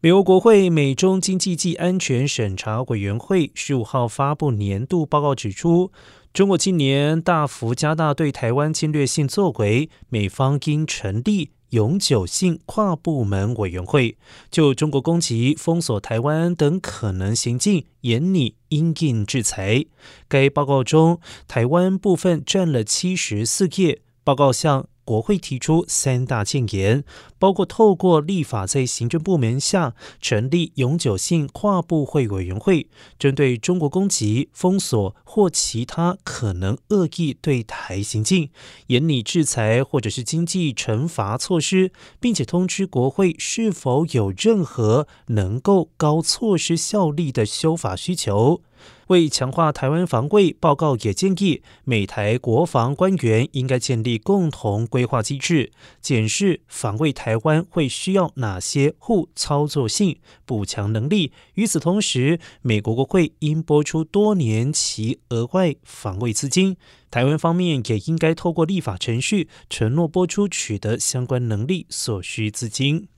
美国国会美中经济暨安全审查委员会十五号发布年度报告，指出中国今年大幅加大对台湾侵略性作为，美方应成立永久性跨部门委员会，就中国攻击、封锁台湾等可能行径，严拟应应制裁。该报告中，台湾部分占了七十四页。报告向国会提出三大建言，包括透过立法在行政部门下成立永久性跨部会委员会，针对中国攻击、封锁或其他可能恶意对台行径，严厉制裁或者是经济惩罚措施，并且通知国会是否有任何能够高措施效力的修法需求。为强化台湾防卫，报告也建议美台国防官员应该建立共同规划机制，检视防卫台湾会需要哪些互操作性补强能力。与此同时，美国国会应拨出多年期额外防卫资金，台湾方面也应该透过立法程序承诺拨出取得相关能力所需资金。